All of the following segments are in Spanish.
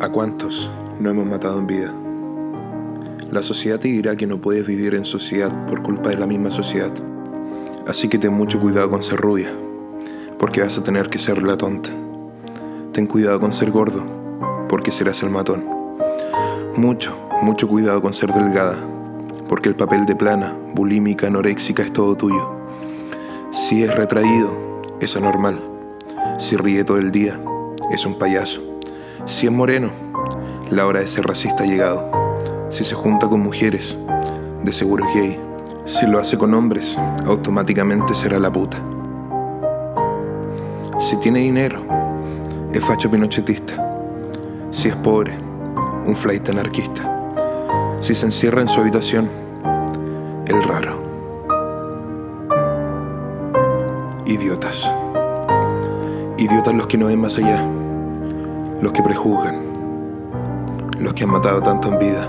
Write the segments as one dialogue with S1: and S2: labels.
S1: ¿A cuántos no hemos matado en vida? La sociedad te dirá que no puedes vivir en sociedad por culpa de la misma sociedad. Así que ten mucho cuidado con ser rubia, porque vas a tener que ser la tonta. Ten cuidado con ser gordo, porque serás el matón. Mucho, mucho cuidado con ser delgada, porque el papel de plana, bulímica, anoréxica es todo tuyo. Si es retraído, es anormal. Si ríe todo el día, es un payaso. Si es moreno, la hora de ser racista ha llegado. Si se junta con mujeres, de seguro es gay. Si lo hace con hombres, automáticamente será la puta. Si tiene dinero, es facho pinochetista. Si es pobre, un flight anarquista. Si se encierra en su habitación, el raro. Idiotas. Idiotas los que no ven más allá los que prejuzgan, los que han matado tanto en vida.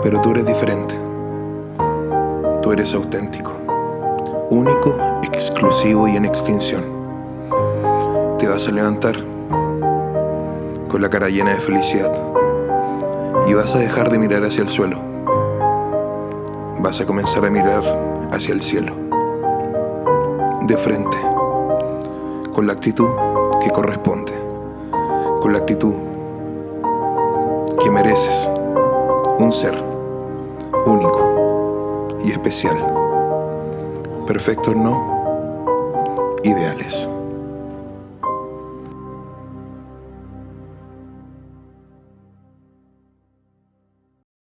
S1: Pero tú eres diferente. Tú eres auténtico, único, exclusivo y en extinción. Te vas a levantar con la cara llena de felicidad y vas a dejar de mirar hacia el suelo. Vas a comenzar a mirar hacia el cielo. De frente, con la actitud que corresponde con la actitud que mereces. Un ser único y especial. Perfectos no, ideales.